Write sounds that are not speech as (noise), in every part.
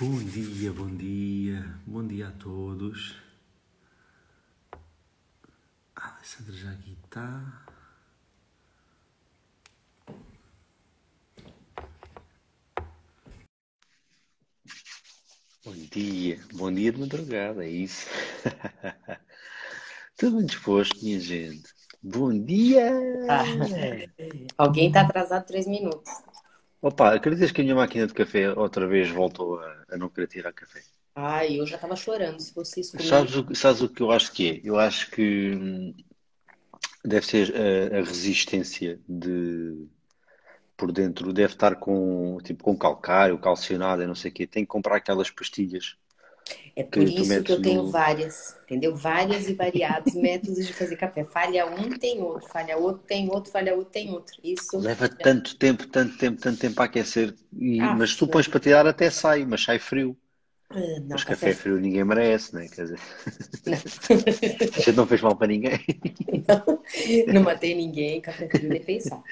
Bom dia, bom dia, bom dia a todos. A Alessandra já aqui está. Bom dia, bom dia de madrugada, é isso. (laughs) Tudo bem disposto, minha gente? Bom dia! Ah, alguém está atrasado três minutos. Opa, acreditas que a minha máquina de café outra vez voltou a, a não querer tirar café? Ai, eu já estava chorando se vocês Sabes o, sabes o que eu acho que é? Eu acho que hum, deve ser a, a resistência de por dentro, deve estar com tipo com calcário, calcionado não sei o quê. Tem que comprar aquelas pastilhas É por isso que eu tenho no. várias, entendeu? Várias e variados (laughs) métodos de fazer café. Falha um, tem outro. Falha outro, tem outro. Falha outro, tem outro. Isso, Leva tanto tempo, tanto tempo, tanto tempo a aquecer. E, ah, mas tu pões para tirar até sai, mas sai frio. não, Mas café café frio ninguém merece, né? Quer dizer, não. (laughs) (laughs) a gente não fez mal para ninguém. Não matei ninguém, café frio nem pensar.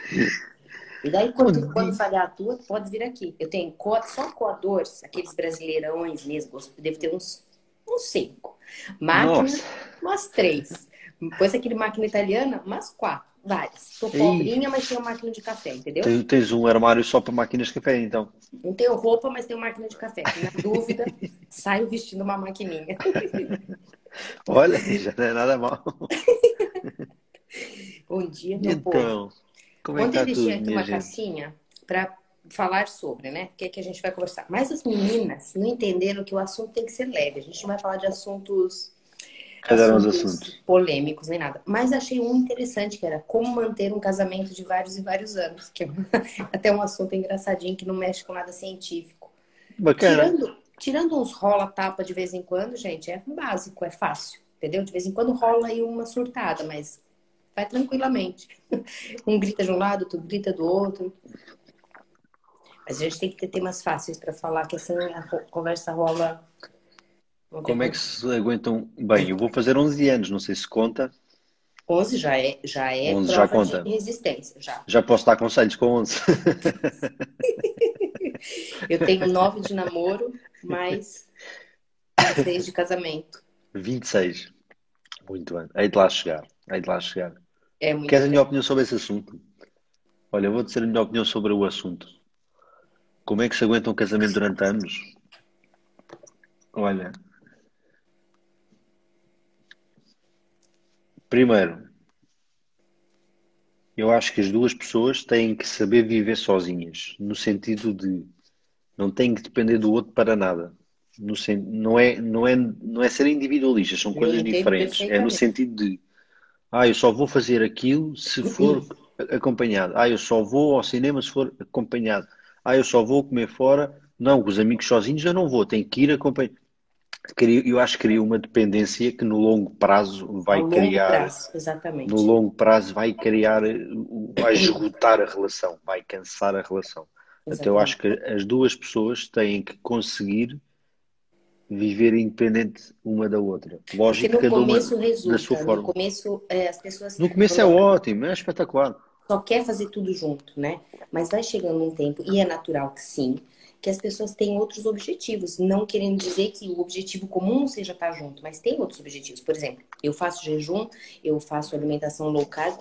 E daí, quando, quando falhar a tua, pode vir aqui. Eu tenho só coadores, aqueles brasileirões mesmo, devo ter uns, uns cinco. Máquina, Nossa, umas três. Depois aquele máquina italiana, umas quatro, várias. Sou Ei, pobrinha, mas tenho máquina de café, entendeu? tens, tens um armário só para máquinas de café, então. Não tenho roupa, mas tenho máquina de café. Na dúvida, (laughs) saio vestindo uma maquininha. (laughs) Olha, já não é nada mal. (laughs) Bom dia, meu povo. então, como que Ontem eu deixei aqui uma gente? caixinha para falar sobre, né? O que é que a gente vai conversar. Mas as meninas não entenderam que o assunto tem que ser leve. A gente não vai falar de assuntos, assuntos assuntos? polêmicos nem nada. Mas achei um interessante que era como manter um casamento de vários e vários anos. Que é (laughs) até um assunto engraçadinho que não mexe com nada científico. Bacana. Tirando, tirando uns rola-tapa de vez em quando, gente, é básico, é fácil. Entendeu? De vez em quando rola aí uma surtada, mas vai tranquilamente. (laughs) Um grita de um lado, outro grita do outro. Mas a gente tem que ter temas fáceis para falar, que assim a conversa rola. Como é que se aguentam? Bem, eu vou fazer 11 anos, não sei se conta. 11 já é, já é 11 já conta. resistência, já. Já posso dar conselhos com 11. (laughs) Eu tenho 9 de namoro, mais 6 de casamento. 26. Muito bem. Hei de lá chegar. Hei de lá chegar. É muito Queres a minha opinião sobre esse assunto? Olha, eu vou dizer a minha opinião sobre o assunto. Como é que se aguenta um casamento durante anos? Olha, primeiro, eu acho que as duas pessoas têm que saber viver sozinhas, no sentido de não têm que depender do outro para nada. No não é, não é, não é ser individualistas, são Eu coisas diferentes. É no sentido de, ah, eu só vou fazer aquilo se for acompanhado. Ah, eu só vou ao cinema se for acompanhado. Ah, eu só vou comer fora. Não, com os amigos sozinhos eu não vou, tenho que ir acompanhado. Cria- Eu acho que cria uma dependência que no longo prazo vai longo criar, prazo, no exatamente. longo prazo vai criar, vai esgotar a relação, vai cansar a relação. Então eu Exatamente. acho que as duas pessoas têm que conseguir viver independente uma da outra. Lógico, no cada uma começo na sua resulta, no forma. começo é, as pessoas No começo é ótimo, é espetacular. só quer fazer tudo junto, né? Mas vai chegando um tempo, e é natural que sim, que as pessoas têm outros objetivos, não querendo dizer que o objetivo comum seja estar junto, mas tem outros objetivos. Por exemplo, eu faço jejum, eu faço alimentação low carb,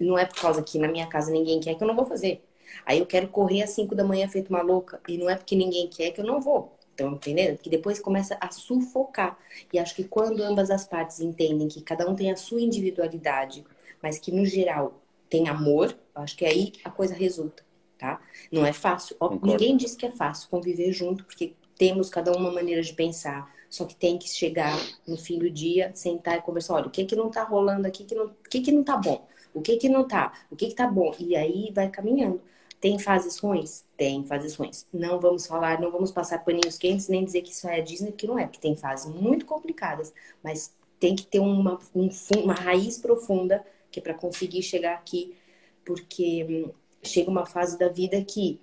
não é por causa que na minha casa ninguém quer que eu não vou fazer. Aí eu quero correr às 5 da manhã feito uma louca, e não é porque ninguém quer que eu não vou. Estão entendendo? Que depois começa a sufocar. E acho que quando ambas as partes entendem que cada um tem a sua individualidade, mas que no geral tem amor, acho que aí a coisa resulta, tá? Não é fácil. Concordo. Ninguém diz que é fácil conviver junto, porque temos cada um uma maneira de pensar. Só que tem que chegar no fim do dia, sentar e conversar. Olha, o que que não tá rolando aqui, que não, o que que não tá bom? O que que não tá? O que que tá bom? E aí vai caminhando. Tem fases ruins? Tem fases ruins. Não vamos falar, não vamos passar paninhos quentes, nem dizer que isso é Disney, que não é, porque tem fases muito complicadas, mas tem que ter uma, um uma raiz profunda que é para conseguir chegar aqui, porque hum, chega uma fase da vida que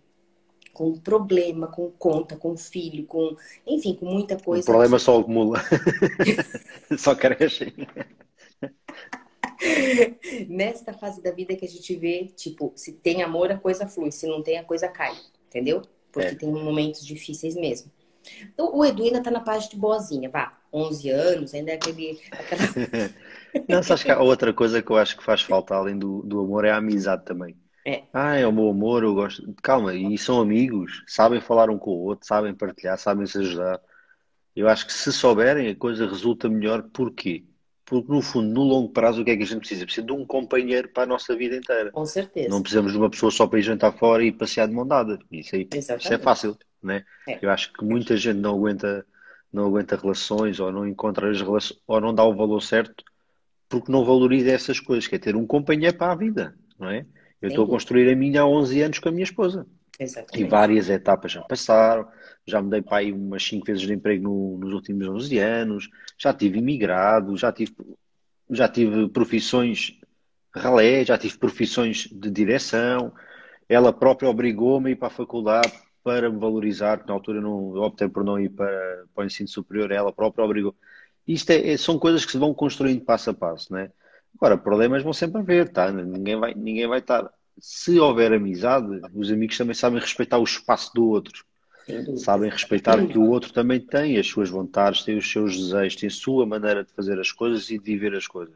com problema, com conta, com filho, com enfim, com muita O coisa problema que só acumula. (laughs) Só crescem. (laughs) nesta fase da vida que a gente vê, tipo, se tem amor, a coisa flui, se não tem, a coisa cai, entendeu? Porque É. tem momentos difíceis mesmo. Então, o Edu ainda tá na parte de boazinha, vá. 11 anos, ainda é aquele. Aquela... (laughs) Não, sabes que há outra coisa que eu acho que faz falta além do, do amor é a amizade também. É. Ah, é o meu amor, eu gosto. Calma, e são amigos, sabem falar um com o outro, sabem partilhar, sabem se ajudar. Eu acho que se souberem, a coisa resulta melhor. Porquê? Porque, no fundo, no longo prazo, o que é que a gente precisa? Precisa de um companheiro para a nossa vida inteira. Com certeza. Não precisamos de uma pessoa só para ir jantar fora e passear de mão dada. Isso, aí, isso é fácil, né? É. Eu acho que muita gente não aguenta, não aguenta relações ou não encontra as relações ou não dá o valor certo porque não valoriza essas coisas, que é ter um companheiro para a vida, não é? Eu estou a construir a minha há 11 anos com a minha esposa. E Exatamente. várias etapas já passaram. Já mudei para aí umas 5 vezes de emprego no- nos últimos 11 anos. Já tive imigrado, já tive, já tive profissões ralé, já tive profissões de direção. Ela própria obrigou-me a ir para a faculdade para me valorizar, porque na altura não, eu optei por não ir para, para o ensino superior. Ela própria obrigou. Isto é, é- são coisas que se vão construindo passo a passo, não é? Agora, problemas vão sempre haver, tá? Ninguém vai, ninguém vai estar. Se houver amizade, os amigos também sabem respeitar o espaço do outro. Sabem respeitar que o outro também tem as suas vontades, tem os seus desejos, tem a sua maneira de fazer as coisas e de viver as coisas.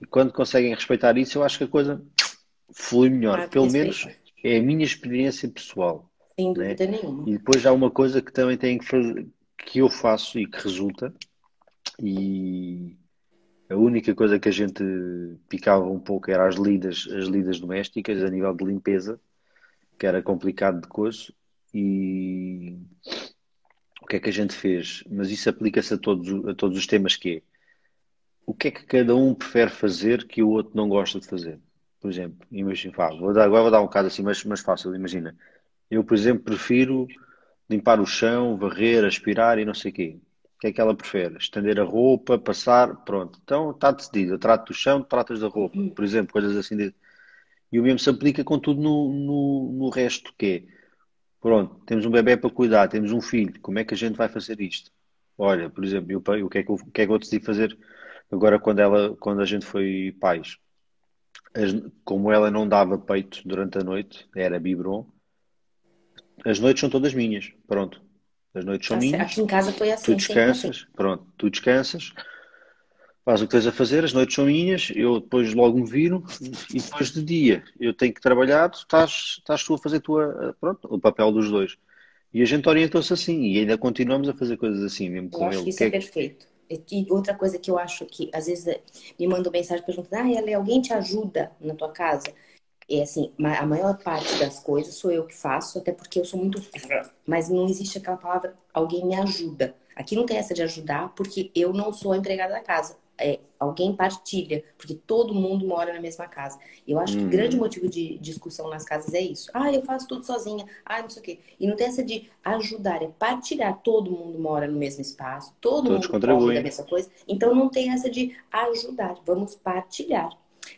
E quando conseguem respeitar isso, eu acho que a coisa flui melhor. Ah, Pelo menos é a minha experiência pessoal. Sem né? dúvida nenhuma. E depois há uma coisa que também tem que fazer, que eu faço e que resulta, e a única coisa que a gente picava um pouco era as lidas, as lidas domésticas a nível de limpeza, que era complicado de coisa, e o que é que a gente fez? Mas isso aplica-se a todos, a todos os temas que é. O que é que cada um prefere fazer que o outro não gosta de fazer? Por exemplo, imagina, vou dar, agora vou dar um caso assim mais, mais fácil, imagina. Eu, por exemplo, prefiro limpar o chão, varrer, aspirar e não sei o quê. O que é que ela prefere? Estender a roupa, passar, pronto. Então está decidido. Eu trato do chão, tratas da roupa. Por exemplo, coisas assim. De... E o mesmo se aplica com tudo no, no, no resto, que é, pronto, temos um bebê para cuidar, temos um filho, como é que a gente vai fazer isto? Olha, por exemplo, eu, o que é que eu, o que é que eu decidi fazer agora quando ela, quando a gente foi pais? As- como ela não dava peito durante a noite, era biberon, as noites são todas minhas, pronto. As noites são Tá minhas, Aqui em casa foi tu assim, assim. descansas, pronto, tu descansas, faz o que tens a fazer, as noites são minhas, eu depois logo me viro e depois de dia eu tenho que trabalhar, tu estás, estás tu a fazer tua, pronto, o papel dos dois. E a gente orientou-se assim e ainda continuamos a fazer coisas assim, mesmo Eu com acho ele. que isso Que é é- perfeito. E outra coisa que eu acho que às vezes me mandam mensagem perguntando: ah, ela, alguém te ajuda na tua casa? É assim, a maior parte das coisas sou eu que faço, até porque eu sou muito. Mas não existe aquela palavra alguém me ajuda. Aqui não tem essa de ajudar, porque eu não sou a empregada da casa. É, alguém partilha, porque todo mundo mora na mesma casa. Eu acho que o Uhum. grande motivo de discussão nas casas é isso. Ah, eu faço tudo sozinha. Ah, não sei o quê. E não tem essa de ajudar, é partilhar. Todo mundo mora no mesmo espaço, todo Todos mundo contribuem. come da mesma coisa. Então não tem essa de ajudar. Vamos partilhar.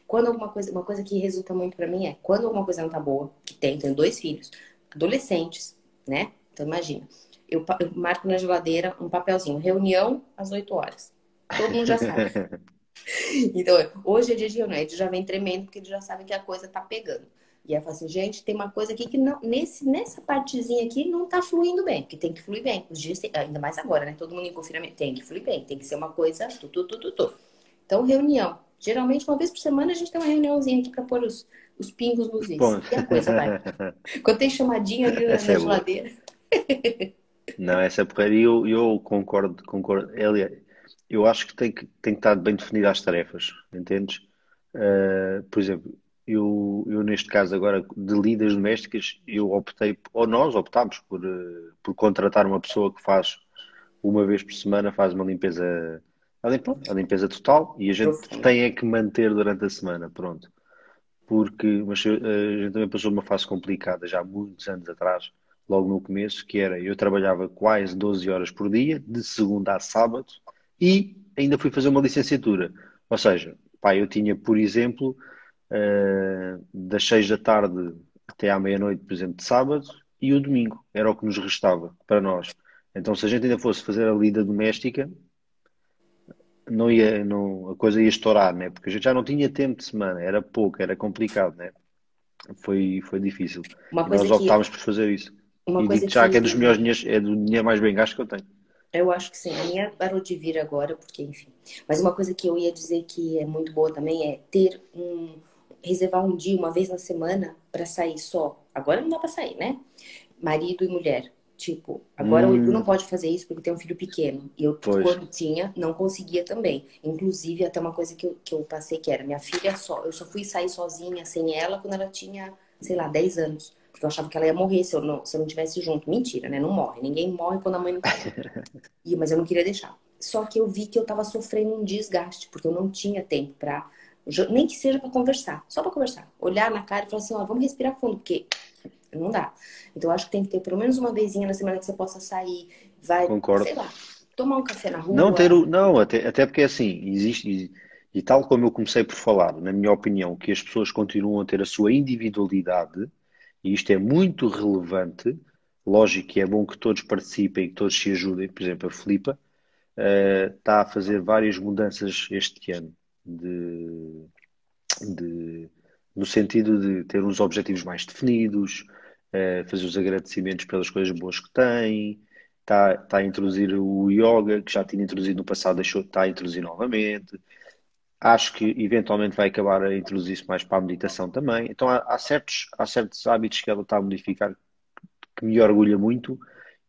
Quando alguma coisa, uma coisa que resulta muito pra mim é quando alguma coisa não tá boa, que tem, tenho dois filhos, adolescentes, né? Então imagina, eu, eu marco na geladeira um papelzinho, reunião às 8 horas. Todo mundo já sabe. (laughs) Então, hoje é dia de reunião, ele já vem tremendo porque ele já sabe que a coisa tá pegando. E aí eu falo assim, gente, tem uma coisa aqui que não, nesse, nessa partezinha aqui não tá fluindo bem, que tem que fluir bem. Os dias, tem- ainda mais agora, né? Todo mundo em confinamento, tem que fluir bem, tem que ser uma coisa tu, tu, tu, tu, tu. Então, reunião. Geralmente, uma vez por semana, a gente tem uma reuniãozinha aqui pra pôr os, os pingos nos is. E a coisa vai. (laughs) Quando tem chamadinha ali na, é na boa. geladeira. (laughs) Não, essa porcaria eu, eu concordo, concordo. Aliás, eu acho que tem que, tem que estar bem definidas as tarefas, entendes? Uh, por exemplo, eu, eu neste caso agora de lidas domésticas, eu optei, ou nós optámos por, uh, por contratar uma pessoa que faz uma vez por semana, faz uma limpeza, a limpa- a limpeza total e a gente tem é que manter durante a semana, pronto. Porque mas, uh, a gente também passou uma fase complicada já há muitos anos atrás, logo no começo, que era eu trabalhava quase 12 horas por dia, de segunda a sábado, e ainda fui fazer uma licenciatura. Ou seja, pá, eu tinha, por exemplo, eh, das 6 da tarde até à meia-noite, por exemplo, de sábado, e o domingo, era o que nos restava para nós. Então, se a gente ainda fosse fazer a lida doméstica, não ia, não, a coisa ia estourar, né? Porque a gente já não tinha tempo de semana, era pouco, era complicado, né? Foi, foi difícil. Nós que optámos por fazer isso. Uma e coisa já que, que é dos melhores dinheiros, é do dinheiro mais bem gasto que eu tenho. Eu acho que sim. A minha parou de vir agora, porque, enfim. Mas uma coisa que eu ia dizer que é muito boa também é ter um. reservar um dia, uma vez na semana, para sair só. Agora não dá para sair, né? Marido e mulher. Tipo, agora hum. o Edu não pode fazer isso porque tem um filho pequeno. E eu, pois. quando tinha, não conseguia também. Inclusive, até uma coisa que eu, que eu passei que era minha filha só. Eu só fui sair sozinha sem ela quando ela tinha, sei lá, 10 anos. Porque eu achava que ela ia morrer se eu não, se eu não tivesse junto. Mentira, né? Não morre. Ninguém morre quando a mãe não tá (laughs) e, Mas eu não queria deixar. Só que eu vi que eu tava sofrendo um desgaste, porque eu não tinha tempo pra. Nem que seja para conversar, só para conversar. Olhar na cara e falar assim: ó, vamos respirar fundo, porque não dá. Então, eu acho que tem que ter pelo menos uma vezinha na semana que você possa sair, vai, Concordo. sei lá, tomar um café na rua. Não, ter o, não até, até porque assim, existe, e, e tal como eu comecei por falar, na minha opinião, que as pessoas continuam a ter a sua individualidade, e isto é muito relevante, lógico que é bom que todos participem e que todos se ajudem, por exemplo, a Filipa uh, está a fazer várias mudanças este ano, de, de, no sentido de ter uns objetivos mais definidos, uh, fazer os agradecimentos pelas coisas boas que tem, está, está a introduzir o yoga, que já tinha introduzido no passado, deixou, está a introduzir novamente. Acho que eventualmente vai acabar a introduzir-se mais para a meditação também. Então há, há, certos, há certos hábitos que ela está a modificar que me orgulha muito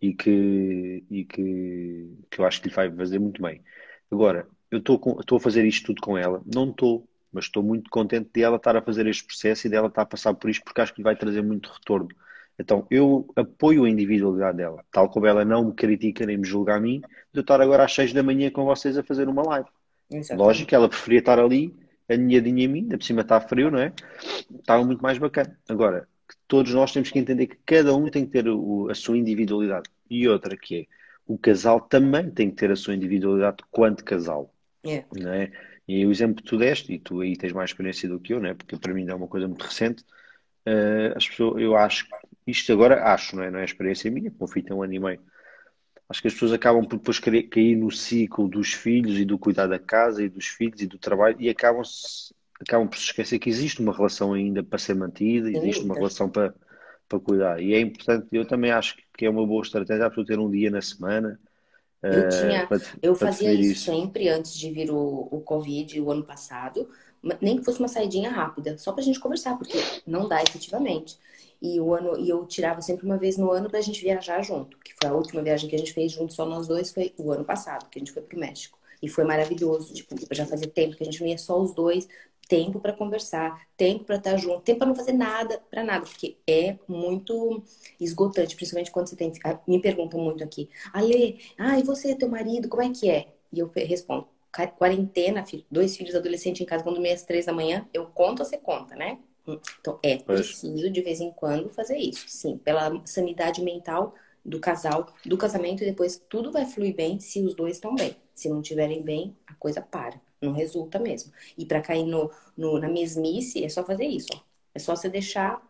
e que, e que, que eu acho que lhe vai fazer muito bem. Agora, eu estou a fazer isto tudo com ela, não estou mas estou muito contente de ela estar a fazer este processo e dela estar a passar por isto porque acho que lhe vai trazer muito retorno. Então, eu apoio a individualidade dela, tal como ela não me critica nem me julga a mim, de eu estar agora às 6 da manhã com vocês a fazer uma live. Exatamente. Lógico que ela preferia estar ali, aninhadinha em mim, ainda por cima está frio, não é? Estava muito mais bacana. Agora, todos nós temos que entender que cada um tem que ter o, a sua individualidade. E outra que é, o casal também tem que ter a sua individualidade quanto casal. É. Não é? E o exemplo que tu deste, e tu aí tens mais experiência do que eu, né? porque para mim é uma coisa muito recente, uh, as pessoas, eu acho, isto agora acho, não é, não é experiência minha, como fui um ano e meio. Acho que as pessoas acabam por depois cair no ciclo dos filhos e do cuidar da casa e dos filhos e do trabalho e acabam, acabam por se esquecer que existe uma relação ainda para ser mantida, existe uma relação para, para cuidar. E é importante, eu também acho que é uma boa estratégia a pessoa ter um dia na semana eu é, tinha, eu fazia isso, isso, sempre antes de vir o, o Covid, o ano passado, nem que fosse uma saidinha rápida, só pra gente conversar, porque não dá efetivamente. E o ano, e eu tirava sempre uma vez no ano pra gente viajar junto, que foi a última viagem que a gente fez junto só nós dois, foi o ano passado, que a gente foi pro México. E foi maravilhoso, tipo, já fazia tempo que a gente não ia só os dois, tempo para conversar, tempo para estar junto, tempo para não fazer nada, para nada, porque é muito esgotante, principalmente quando você tem. Ah, me perguntam muito aqui, Ale, ah, e você, teu marido, como é que é? E eu respondo, quarentena, dois filhos adolescentes em casa, quando meia às três da manhã, eu conto, você conta, né? Então, é preciso de vez em quando fazer isso, sim, pela sanidade mental do casal, do casamento, e depois tudo vai fluir bem se os dois estão bem. Se não estiverem bem, a coisa para. Não resulta mesmo. E para cair no, no, na mesmice, é só fazer isso. Ó. É só você deixar.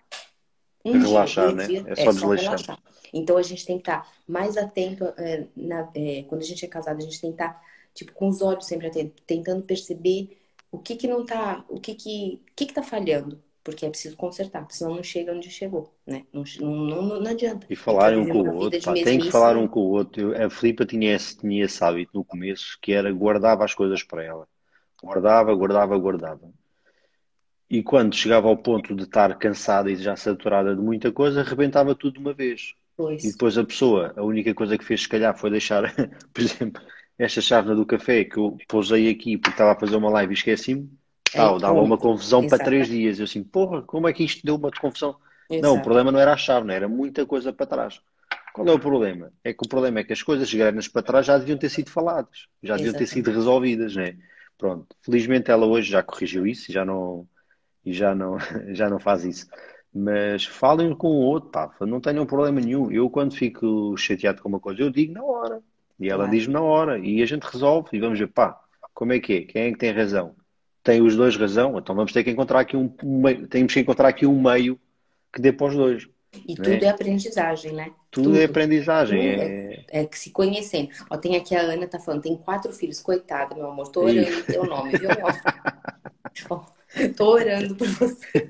Um relaxar, dia, né? Dia, é, só, é só relaxar. Então a gente tem que estar tá mais atento. É, na, é, quando a gente é casado, a gente tem que estar tá, tipo, com os olhos sempre atentos, tentando perceber o que que não tá. O que que, o que, que tá falhando porque é preciso consertar, senão não chega onde chegou, né? Não, não, não, não adianta. E falarem um com o outro, pá, tem que falar um com o outro. A Filipa tinha esse, tinha esse hábito no começo, que era guardava as coisas para ela. Guardava, guardava, guardava. E quando chegava ao ponto de estar cansada e já saturada de muita coisa, arrebentava tudo de uma vez. Pois. E depois a pessoa, a única coisa que fez, se calhar, foi deixar, (laughs) por exemplo, esta chávena do café que eu pousei aqui porque estava a fazer uma live e esqueci-me Tal, é, dava uma confusão Exato. para três dias. Eu assim, porra, como é que isto deu uma confusão? Exato. Não, o problema não era a chave, não era muita coisa para trás. Qual é o problema? É que o problema é que as coisas grandes para trás já deviam ter sido faladas, já deviam ter sido resolvidas, né? Pronto, felizmente ela hoje já corrigiu isso e já não, e já não, (laughs) já não faz isso. Mas falem com o outro, pá, não tenham problema nenhum. Eu, quando fico chateado com uma coisa, eu digo na hora. E ela diz-me na hora. E a gente resolve. E vamos ver, pá, como é que é? Quem é que tem razão? Têm os dois razão, então vamos ter que encontrar aqui um, meio, temos que encontrar aqui um meio que dê para os dois. E tudo é? é aprendizagem, né? Tudo, tudo. é aprendizagem. Tudo é... É, é... que se conhecendo. Ó, tem aqui a Ana tá falando, tem quatro filhos, coitada, meu amor. Tô orando o teu nome, viu? (laughs) Ó, tô orando por você.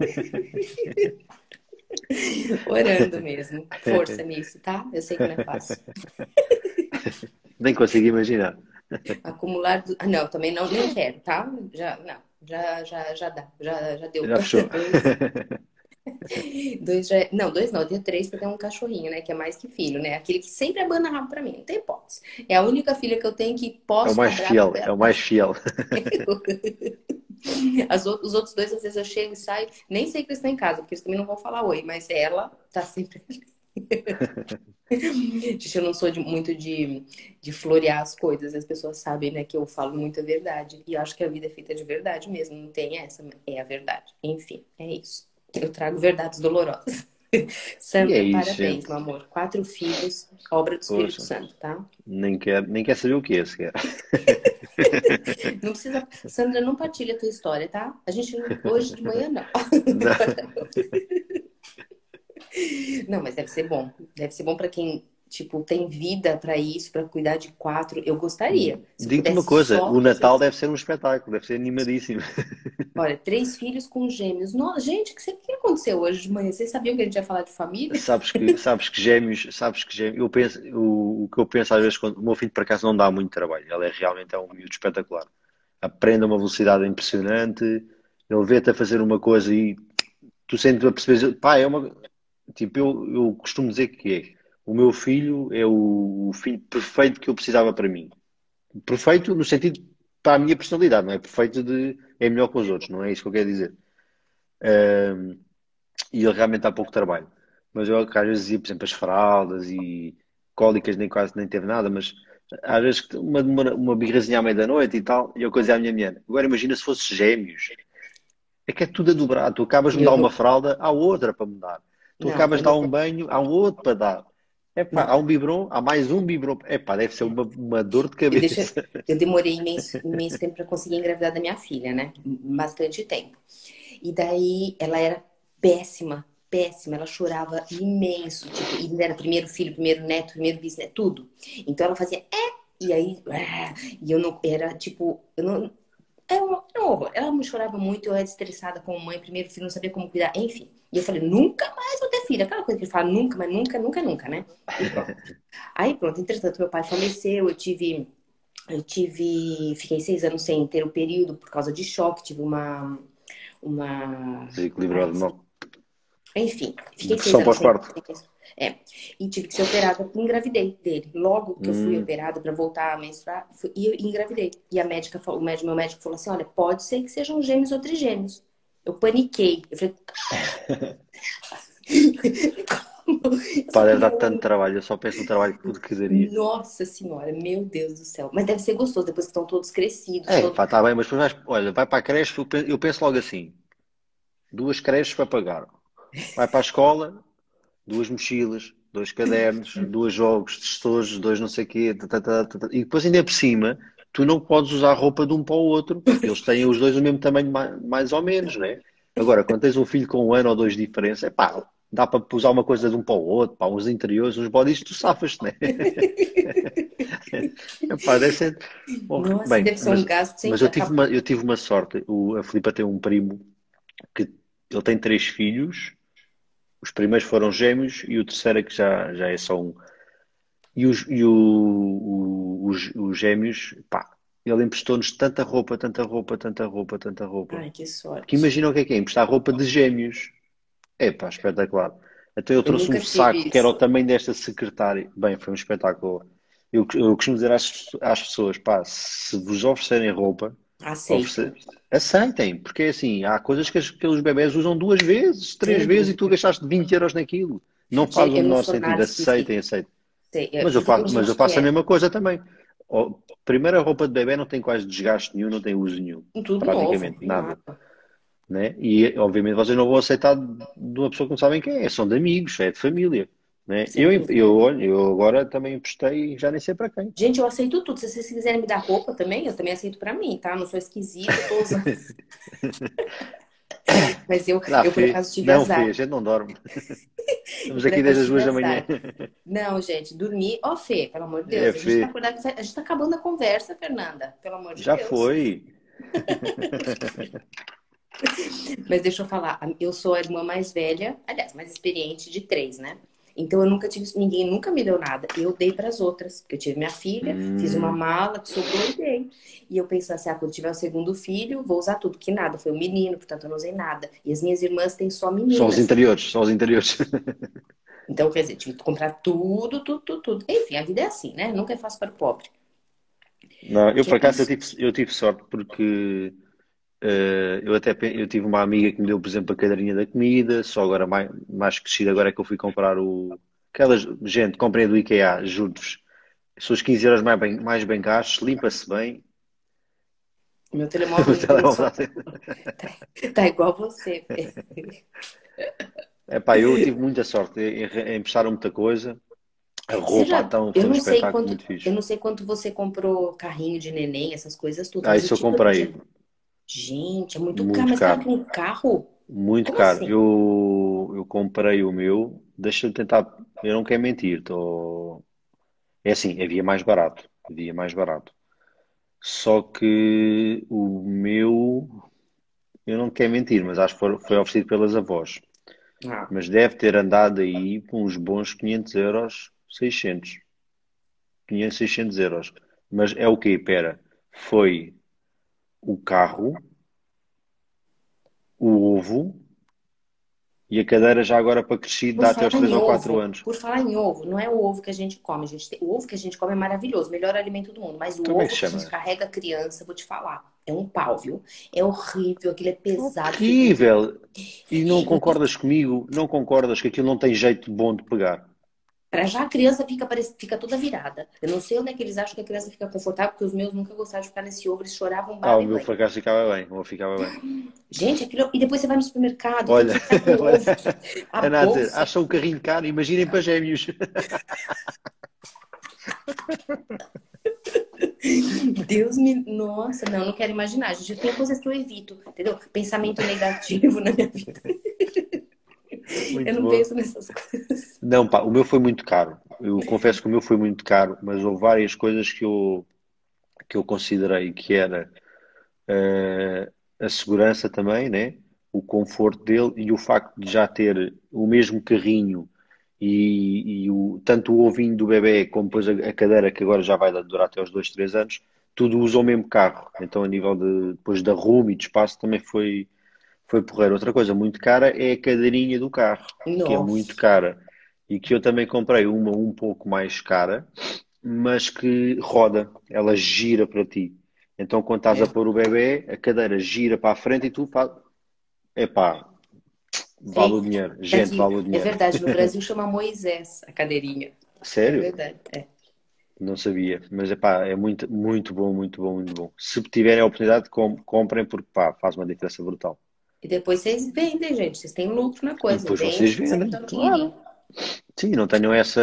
Orando mesmo. Força nisso, tá? Eu sei que não é fácil. Nem consigo imaginar. Acumular. Do... Ah, não, também não, nem quero, tá? Já, não, já, já, já dá. Já, já deu. Já fechou. (laughs) (laughs) Dois já... É, não, dois não, eu tenho três porque tem um cachorrinho, né? Que é mais que filho, né? Aquele que sempre abana rabo pra mim, não tem hipótese. É a única filha que eu tenho que posso. É o mais fiel, é o mais fiel. (laughs) As, os outros dois, às vezes eu chego e saio, nem sei que eles estão em casa, porque eles também não vão falar oi, mas ela tá sempre ali. (laughs) Gente, eu não sou de, muito de, de florear as coisas, as pessoas sabem, né, que eu falo muita verdade. E eu acho que a vida é feita de verdade mesmo, não tem essa, é a verdade. Enfim, é isso. Eu trago verdades dolorosas. (laughs) Sandra, é isso, parabéns, gente. meu amor. Quatro filhos, obra do Espírito Poxa, Santo, tá? Nem quer, nem quer saber o que é sequer. (laughs) não precisa. Sandra, não partilha a tua história, tá? A gente hoje de manhã não. Não, (laughs) não mas deve ser bom. Deve ser bom para quem tipo, tem vida para isso, para cuidar de quatro, eu gostaria. Digo-te uma coisa, o Natal deve ser um espetáculo, deve ser animadíssimo. (laughs) Olha, três filhos com gêmeos. Nossa, gente, o que, que aconteceu hoje de manhã? Vocês sabiam que a gente ia falar de família? Sabes que, sabes que gêmeos, sabes que gêmeos, eu penso, o, o que eu penso às vezes, quando o meu filho por acaso não dá muito trabalho, ele é realmente é um miúdo espetacular. Aprende a uma velocidade impressionante, ele vê-te a fazer uma coisa e tu sentes a perceber, pá, é uma, tipo, eu, eu costumo dizer que é, o meu filho é o, filho perfeito que eu precisava para mim. Perfeito no sentido para a minha personalidade, não é perfeito de é melhor que os outros, não é isso que eu quero dizer. Um, e ele realmente há pouco trabalho. Mas eu às vezes dizia, por exemplo, as fraldas e cólicas nem quase nem teve nada, mas às vezes uma, uma, uma birrazinha à meia-da-noite e tal, e eu coisa à minha mulher. Agora imagina se fosse gêmeos. É que é tudo a dobrar. Tu acabas de dar uma fralda, há outra para mudar. Tu não, acabas de dar um banho, há um outro para dar. Epá, há um biberon, há mais um biberon. Epá, deve ser uma, uma dor de cabeça. Eu, eu demorei imenso, imenso tempo para conseguir engravidar da minha filha, né? Bastante tempo. E daí ela era péssima, péssima. Ela chorava imenso. Tipo, era primeiro filho, primeiro neto, primeiro bisneto, tudo. Então ela fazia é, e aí, ah, e eu não, era tipo, eu não, era um, era um horror. Ela me chorava muito, eu era estressada com a mãe, primeiro filho, não sabia como cuidar, enfim. E eu falei, nunca mais vou ter filho. Aquela coisa que ele fala, nunca, mas nunca, nunca, nunca, né? Pronto. Aí pronto, entretanto, meu pai faleceu, eu tive. Eu tive. Fiquei seis anos sem ter o período por causa de choque, tive uma. Uma. Desequilibrado, não. Enfim, fiquei seis anos sem. É, e tive que ser operada, engravidei dele. Logo que hum. eu fui hum. operada para voltar a menstruar, fui, e engravidei. E a médica, o médico, meu médico falou assim: olha, pode ser que sejam gêmeos ou trigêmeos. Eu paniquei. Eu falei. (laughs) Deve dar tanto trabalho, eu só penso no trabalho que que daria. Nossa senhora, meu Deus do céu. Mas deve ser gostoso depois que estão todos crescidos. É, todos... pá, tá bem, mas depois, olha, vai para a creche, eu penso logo assim: duas creches para pagar. Vai para a escola, duas mochilas, dois cadernos, (laughs) dois jogos, tesouros, dois não sei o quê, tá, tá, tá, e depois ainda por cima tu não podes usar roupa de um para o outro, porque eles têm os dois o mesmo tamanho, mais ou menos, né? Agora, quando tens um filho com um ano ou dois de diferença, é pá, dá para usar uma coisa de um para o outro, para uns interiores, uns bodies, tu safas, né? (laughs) Epá, deve ser. Bom, Nossa, bem, deve ser mas, um gasto sem Mas eu tive, uma, eu tive uma sorte. O, a Filipa tem um primo que ele tem três filhos. Os primeiros foram gêmeos e o terceiro é que já, já é só um. E os, e o, o, os, os gêmeos, pá, ele emprestou-nos tanta roupa, tanta roupa, tanta roupa, tanta roupa. Ai, que sorte. Que imagina o que é que é, emprestar roupa de gêmeos. É pá, espetacular. Então eu trouxe eu um saco isso. que era o tamanho desta secretária. Bem, foi um espetáculo. Eu, eu costumo dizer às, às pessoas, pá, se vos oferecerem roupa, Aceitem. Aceitem, porque é assim, há coisas que, que os bebés usam duas vezes, três Sim. vezes e tu gastaste 20 euros naquilo. Não faz o menor sentido. Aceitem, aceitem. Sim, mas eu faço, mas eu faço a mesma coisa também. Primeiro, a roupa de bebê não tem quase desgaste nenhum, não tem uso nenhum. Tudo praticamente novo, nada. Né? E obviamente vocês não vão aceitar de uma pessoa que não sabem quem é, são de amigos, é de família. Né? eu, eu, eu agora também emprestei, já nem sei para quem. Gente, eu aceito tudo. Se vocês quiserem me dar roupa também, eu também aceito para mim, tá? Não sou esquisita, tô usando. (laughs) Mas eu, não, eu por acaso tive não, azar. Não, a gente não dorme. (laughs) Estamos aqui desde as duas da manhã. Não, gente, dormir. Ó, oh, Fê, pelo amor de Deus. É, a, gente tá acordado, a gente tá acabando a conversa, Fernanda. Pelo amor de Já Deus. Já foi. (laughs) Mas deixa eu falar, eu sou a irmã mais velha, aliás, mais experiente de três, né? Então eu nunca tive, ninguém nunca me deu nada. Eu dei para as outras, porque eu tive minha filha, hum. fiz uma mala que sobrou e dei. E eu pensei assim, ah, quando tiver o segundo filho, vou usar tudo, que nada, foi um menino, portanto eu não usei nada. E as minhas irmãs têm só meninas. Só os interiores, só os interiores. (laughs) então, quer dizer, tive que comprar tudo, tudo, tudo, tudo. Enfim, a vida é assim, né? Nunca é fácil para o pobre. Não, eu por acaso eu tive, eu tive sorte porque Uh, eu até eu tive uma amiga que me deu, por exemplo, a cadeirinha da comida, só agora mais, mais crescida, agora é que eu fui comprar o. Aquelas, gente, comprei do IKEA, juro-vos. São os 15 euros mais bem, mais bem gastos, limpa-se bem. O meu telemóvel (laughs) está (laughs) tá igual você. (laughs) É pá, eu tive muita sorte em, em emprestar muita coisa. A roupa, já, então, eu não sei quanto, Eu não sei quanto você comprou carrinho de neném, essas coisas tudo. Ah, isso eu comprei. Gente, é muito, muito caro. Mas caro. que um carro? Muito Como caro. Assim? Eu, eu comprei o meu. Deixa eu tentar. Eu não quero mentir. Tô... É assim, havia mais barato. Havia mais barato. Só que o meu. Eu não quero mentir, mas acho que foi, oferecido pelas avós. Ah. Mas deve ter andado aí com uns bons 500 euros, 600. 500, 600 euros. Mas é o quê? Espera. Foi o carro, o ovo e a cadeira já agora para crescido dá até aos 3 ou 4 anos. Por falar em ovo, não é o ovo que a gente come, gente. O ovo que a gente come é maravilhoso, melhor alimento do mundo. Mas o Como é ovo que, que, a gente carrega a criança, vou te falar, é um pau, viu? É horrível, aquilo é pesado. Horrível! E não concordas comigo? Não concordas que aquilo não tem jeito bom de pegar? Para já a criança fica, fica toda virada. Eu não sei onde é que eles acham que a criança fica confortável, porque os meus nunca gostaram de ficar nesse ovo, eles choravam Ah, o meu fracasso ficava bem, o meu ficava bem. Gente, aquilo... e depois você vai no supermercado. Olha, (laughs) olha a dizer, acham um carrinho caro, imaginem para gêmeos. Deus me. Nossa, não, não quero imaginar. Gente, tem coisas que eu evito, entendeu? Pensamento negativo na minha vida. Muito eu não bom. penso nessas coisas. Não, pá, o meu foi muito caro. Eu confesso que o meu foi muito caro, mas houve várias coisas que eu, que eu considerei que era uh, a segurança também, né? o conforto dele e o facto de já ter o mesmo carrinho e, e o, tanto o ovinho do bebê como depois a, a, cadeira que agora já vai durar até os 2, 3 anos, tudo usa o mesmo carro. Então a nível de, depois da rumo e de espaço também foi, foi porreiro. Outra coisa muito cara é a cadeirinha do carro, Nossa. que é muito cara. E que eu também comprei uma um pouco mais cara, mas que roda, ela gira para ti. Então quando estás é. a pôr o bebê, a cadeira gira para a frente e tu faz. Epá, vale Sim. o dinheiro. Gente, Aqui, vale o dinheiro. É verdade, no Brasil (laughs) chama Moisés a cadeirinha. Sério? É verdade, é. Não sabia, mas epá, é muito, muito bom, muito bom, muito bom. Se tiverem a oportunidade, comprem porque pá, faz uma diferença brutal. E depois vocês vendem, gente. Vocês têm lucro na coisa. depois vocês vendem. Claro. Sim, não tenham essa.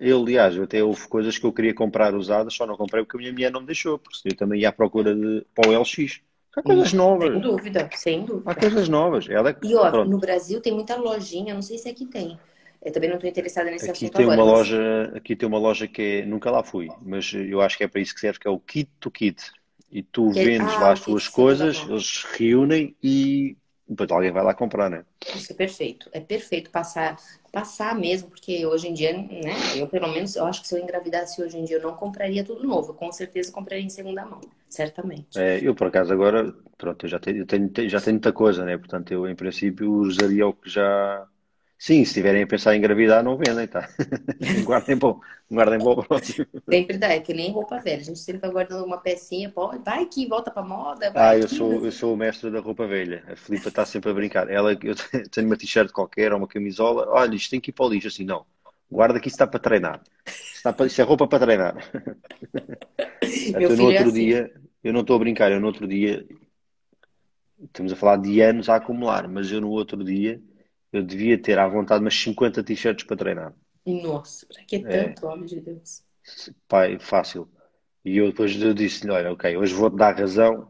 Eu, aliás, eu até houve coisas que eu queria comprar usadas, só não comprei porque a minha mulher não me deixou, porque eu também ia à procura de para o LX. Há coisas novas. Sem dúvida, sem dúvida. Há coisas novas. Ela é... E ó, no Brasil tem muita lojinha, não sei se aqui tem. Eu também não estou interessada nesse aqui assunto tem agora. Uma mas... loja, aqui tem uma loja que é, nunca lá fui, mas eu acho que é para isso que serve, que é o Kit to Kit. E tu que... vendes ah, lá as tuas coisas, eles reúnem e depois alguém vai lá comprar, né? Isso é perfeito. É perfeito passar, passar mesmo, porque hoje em dia, né? Eu, pelo menos, eu acho que se eu engravidasse hoje em dia, eu não compraria tudo novo. Eu, com certeza compraria em segunda mão, certamente. É, eu, por acaso, agora, pronto, eu já tenho, eu tenho, já tenho muita coisa, né? Portanto, eu, em princípio, usaria o que já Sim, se estiverem a pensar em engravidar, não vendem, tá? (laughs) guardem bom, guardem bom próximo. Sempre dá, é que nem roupa velha. A gente sempre vai guardando uma pecinha, vai que volta para moda. ah, eu sou, eu sou o mestre da roupa velha. A Filipa está sempre a brincar. Ela, eu (laughs) tenho uma t-shirt qualquer ou uma camisola, olha, isto tem que ir para o lixo. Assim, não, guarda que isso está para treinar. Está para, isso é roupa para treinar. (laughs) Meu no outro é assim. dia, eu não estou a brincar, eu no outro dia, estamos a falar de anos a acumular, mas eu no outro dia eu devia ter à vontade umas 50 t-shirts para treinar. Nossa, para que é. tanto, é. homem de Deus? Pai, fácil. E eu depois eu disse-lhe, olha, ok, hoje vou-te dar razão,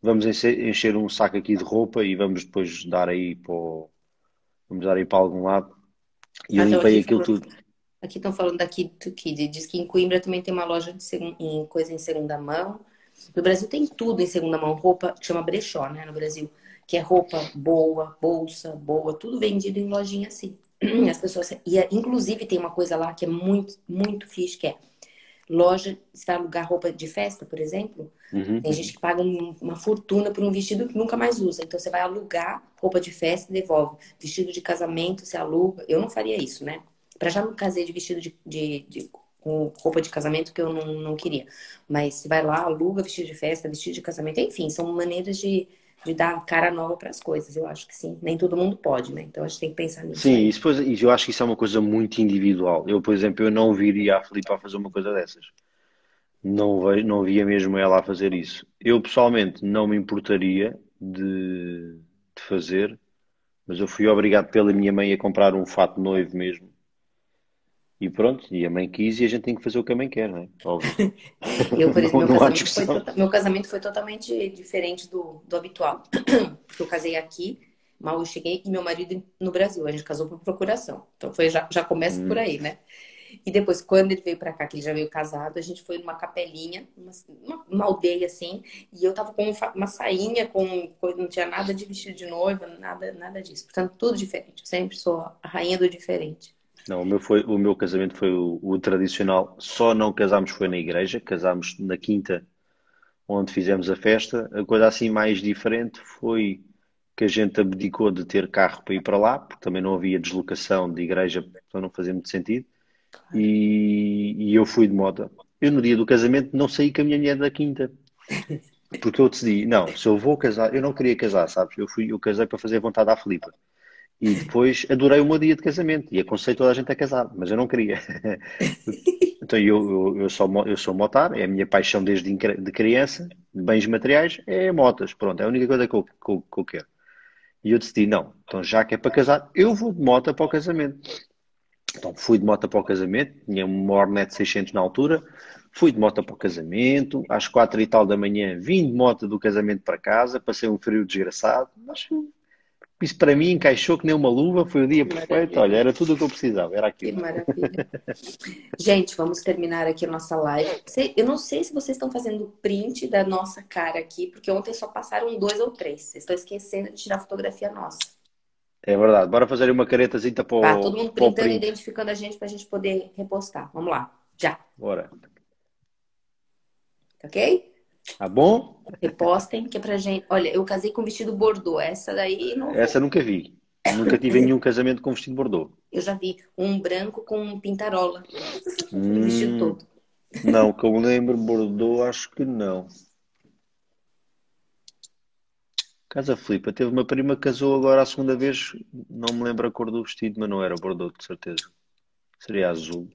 vamos encher, um saco aqui de roupa e vamos depois dar aí para o... vamos dar aí para algum lado. E eu ah, limpei aquilo tudo. Aqui estão falando daqui do Kid, diz que em Coimbra também tem uma loja de seg... em coisa em segunda mão. No Brasil tem tudo em segunda mão, roupa, chama brechó, né, no Brasil. Que é roupa boa, bolsa boa, tudo vendido em lojinha assim. (clears throat) As pessoas e inclusive tem uma coisa lá que é muito muito fixe que é loja, você vai alugar roupa de festa, por exemplo, uhum. tem gente que paga uma fortuna por um vestido que nunca mais usa. Então você vai alugar roupa de festa e devolve. Vestido de casamento, você aluga. Eu não faria isso, né? Para já não casei de vestido de, de, de, com roupa de casamento que eu não, não queria. Mas você vai lá, aluga vestido de festa, vestido de casamento, enfim, são maneiras de, de dar cara nova para as coisas. Eu acho que sim. Nem todo mundo pode, né? Então a gente tem que pensar nisso. Sim, isso, eu acho que isso é uma coisa muito individual. Eu, por exemplo, eu não viria a Filipe a fazer uma coisa dessas. Não, vejo, não via mesmo ela a fazer isso. Eu, pessoalmente, não me importaria de, de fazer, mas eu fui obrigado pela minha mãe a comprar um fato noivo mesmo. E pronto, e a mãe quis e a gente tem que fazer o que a mãe quer, não é? Óbvio. (laughs) eu, por (laughs) exemplo, não, meu, casamento foi, tota-, meu, casamento foi, totalmente diferente do, do habitual. (clears throat) Porque eu casei aqui, mal eu cheguei, e meu marido no Brasil. A gente casou por procuração. Então foi, já, já começa hum. por aí, né? E depois, quando ele veio para cá, que ele já veio casado, a gente foi numa capelinha, uma, uma aldeia assim, e eu tava com uma sainha, com não tinha nada de vestido de noiva, nada, nada disso. Portanto, tudo diferente. Eu sempre sou a rainha do diferente. Não, o meu, foi, o meu casamento foi o, o tradicional. Só não casámos foi na igreja, casámos na quinta, onde fizemos a festa. A coisa assim mais diferente foi que a gente abdicou de ter carro para ir para lá, porque também não havia deslocação de igreja, então não fazia muito sentido. E, e eu fui de moto. Eu no dia do casamento não saí com a minha mulher da quinta. (laughs) Porque eu decidi, não, se eu vou casar, eu não queria casar, sabes? Eu, fui, eu casei para fazer vontade à Filipa. E depois adorei o meu dia de casamento e aconselho toda a gente a casar, mas eu não queria. (laughs) então eu, eu, eu, sou, eu sou motar, é a minha paixão desde de criança, de bens materiais, é motas. Pronto, é a única coisa que eu, que que eu quero. E eu decidi, não, então já que é para casar, eu vou de moto para o casamento. Então fui de moto para o casamento, tinha uma Hornet 600 na altura, fui de moto para o casamento, às quatro e tal da manhã vim de moto do casamento para casa, passei um frio desgraçado, mas isso para mim encaixou que nem uma luva, foi o dia que perfeito, maravilha. olha, era tudo o que eu precisava, era aquilo. Que maravilha. (laughs) Gente, vamos terminar aqui a nossa live. Eu não sei se vocês estão fazendo print da nossa cara aqui, porque ontem só passaram dois ou três. Vocês estão esquecendo de tirar fotografia nossa. É verdade. Bora fazer uma caretazinha para o. Tá, todo mundo printando e identificando a gente para a gente poder repostar. Vamos lá. Já. Bora. Ok? Tá bom? Repostem, que é pra gente. Olha, eu casei com vestido bordô. Essa daí não. Essa nunca vi. Nunca tive nenhum casamento com vestido bordô. Eu já vi um branco com pintarola. Hum, vestido todo. Não, que eu lembro, bordô, acho que não. Casa Flipa, teve uma prima que casou agora a segunda vez, não me lembro a cor do vestido, mas não era bordô, de certeza. Seria azul.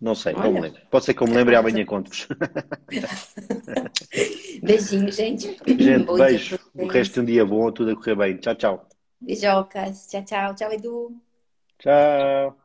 Não sei, Olha. não me lembro. Pode ser que eu me lembre e amanhã conto-vos. (laughs) Beijinho, gente. Gente, bom beijo. O resto de um dia bom, tudo a correr bem. Tchau, tchau. Beijocas. Tchau, tchau. Tchau, Edu. Tchau.